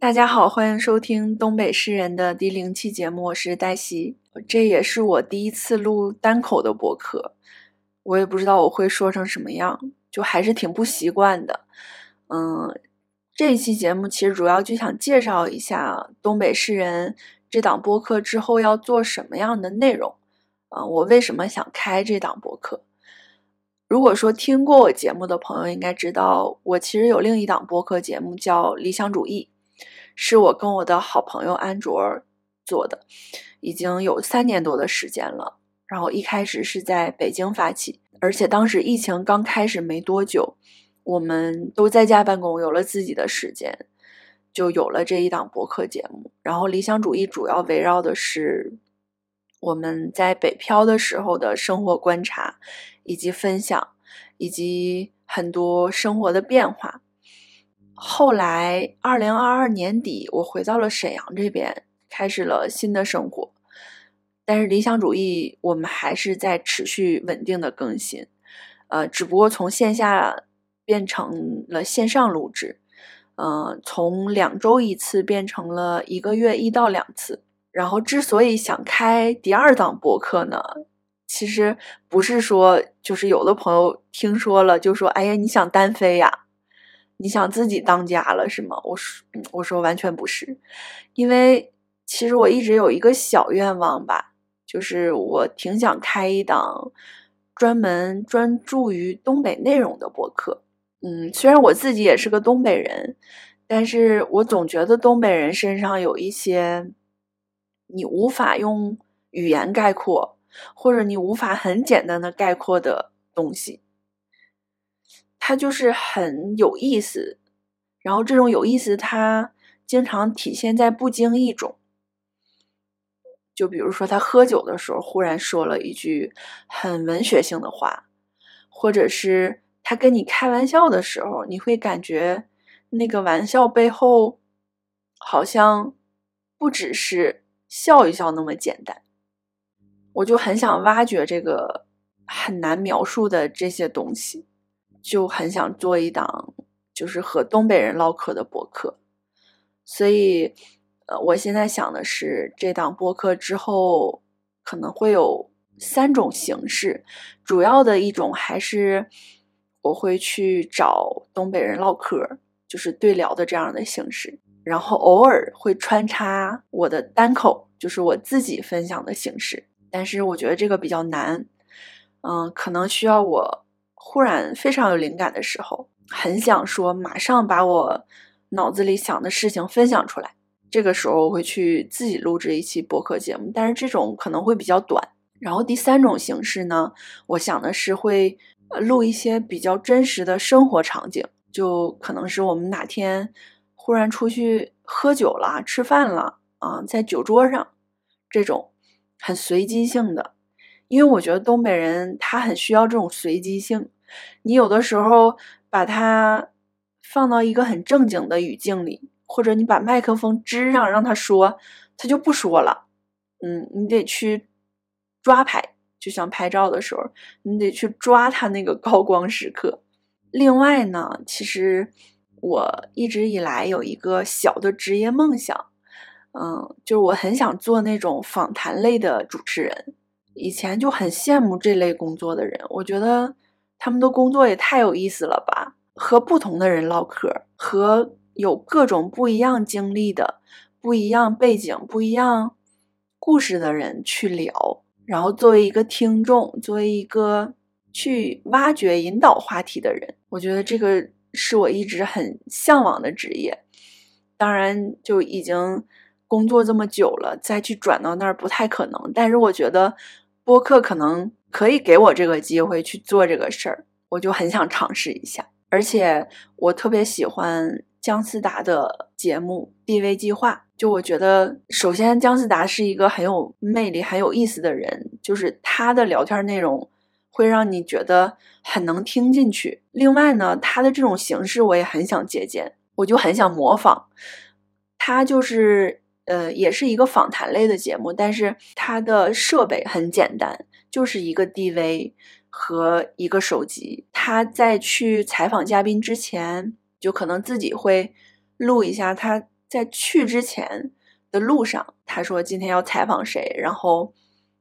大家好，欢迎收听东北诗人的第零期节目，我是黛西。这也是我第一次录单口的播客，我也不知道我会说成什么样，就还是挺不习惯的。嗯，这一期节目其实主要就想介绍一下东北诗人这档播客之后要做什么样的内容。啊，我为什么想开这档播客？如果说听过我节目的朋友应该知道，我其实有另一档播客节目叫《理想主义》。是我跟我的好朋友安卓做的，已经有三年多的时间了。然后一开始是在北京发起，而且当时疫情刚开始没多久，我们都在家办公，有了自己的时间，就有了这一档博客节目。然后理想主义主要围绕的是我们在北漂的时候的生活观察，以及分享，以及很多生活的变化。后来，二零二二年底，我回到了沈阳这边，开始了新的生活。但是理想主义，我们还是在持续稳定的更新，呃，只不过从线下变成了线上录制，嗯，从两周一次变成了一个月一到两次。然后，之所以想开第二档播客呢，其实不是说就是有的朋友听说了就说：“哎呀，你想单飞呀？”你想自己当家了是吗？我说，我说完全不是，因为其实我一直有一个小愿望吧，就是我挺想开一档专门专注于东北内容的播客。嗯，虽然我自己也是个东北人，但是我总觉得东北人身上有一些你无法用语言概括，或者你无法很简单的概括的东西。它就是很有意思，然后这种有意思，它经常体现在不经意中。就比如说，他喝酒的时候忽然说了一句很文学性的话，或者是他跟你开玩笑的时候，你会感觉那个玩笑背后好像不只是笑一笑那么简单。我就很想挖掘这个很难描述的这些东西。就很想做一档就是和东北人唠嗑的播客，所以，呃，我现在想的是，这档播客之后可能会有三种形式，主要的一种还是我会去找东北人唠嗑，就是对聊的这样的形式，然后偶尔会穿插我的单口，就是我自己分享的形式，但是我觉得这个比较难，嗯，可能需要我。忽然非常有灵感的时候，很想说，马上把我脑子里想的事情分享出来。这个时候，我会去自己录制一期播客节目，但是这种可能会比较短。然后第三种形式呢，我想的是会录一些比较真实的生活场景，就可能是我们哪天忽然出去喝酒了、吃饭了啊，在酒桌上这种很随机性的。因为我觉得东北人他很需要这种随机性，你有的时候把它放到一个很正经的语境里，或者你把麦克风支上让他说，他就不说了。嗯，你得去抓拍，就像拍照的时候，你得去抓他那个高光时刻。另外呢，其实我一直以来有一个小的职业梦想，嗯，就是我很想做那种访谈类的主持人。以前就很羡慕这类工作的人，我觉得他们的工作也太有意思了吧！和不同的人唠嗑，和有各种不一样经历的、不一样背景、不一样故事的人去聊，然后作为一个听众，作为一个去挖掘、引导话题的人，我觉得这个是我一直很向往的职业。当然，就已经工作这么久了，再去转到那儿不太可能。但是我觉得。播客可能可以给我这个机会去做这个事儿，我就很想尝试一下。而且我特别喜欢姜思达的节目《地位计划》，就我觉得，首先姜思达是一个很有魅力、很有意思的人，就是他的聊天内容会让你觉得很能听进去。另外呢，他的这种形式我也很想借鉴，我就很想模仿他，就是。呃，也是一个访谈类的节目，但是它的设备很简单，就是一个 DV 和一个手机。他在去采访嘉宾之前，就可能自己会录一下他在去之前的路上，他说今天要采访谁，然后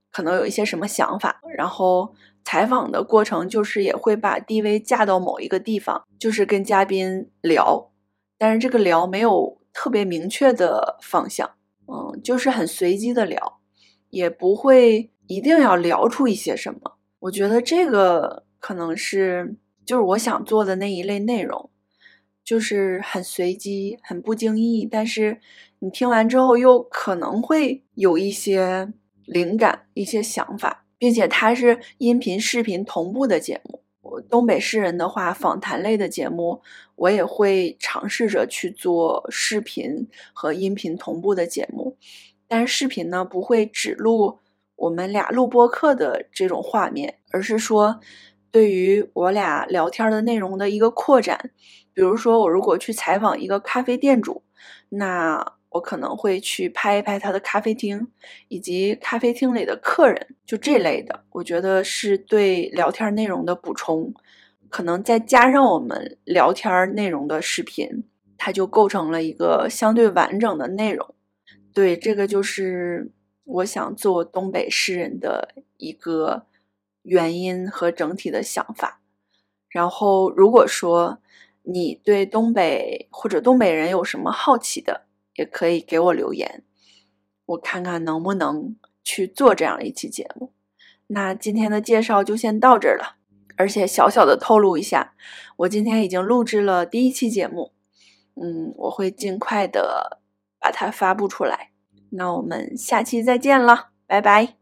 可能有一些什么想法，然后采访的过程就是也会把 DV 架到某一个地方，就是跟嘉宾聊，但是这个聊没有特别明确的方向，嗯，就是很随机的聊，也不会一定要聊出一些什么。我觉得这个可能是就是我想做的那一类内容。就是很随机、很不经意，但是你听完之后又可能会有一些灵感、一些想法，并且它是音频、视频同步的节目。我东北诗人的话，访谈类的节目，我也会尝试着去做视频和音频同步的节目，但是视频呢不会只录我们俩录播课的这种画面，而是说对于我俩聊天的内容的一个扩展。比如说，我如果去采访一个咖啡店主，那我可能会去拍一拍他的咖啡厅，以及咖啡厅里的客人，就这类的。我觉得是对聊天内容的补充，可能再加上我们聊天内容的视频，它就构成了一个相对完整的内容。对，这个就是我想做东北诗人的一个原因和整体的想法。然后，如果说，你对东北或者东北人有什么好奇的，也可以给我留言，我看看能不能去做这样一期节目。那今天的介绍就先到这儿了，而且小小的透露一下，我今天已经录制了第一期节目，嗯，我会尽快的把它发布出来。那我们下期再见了，拜拜。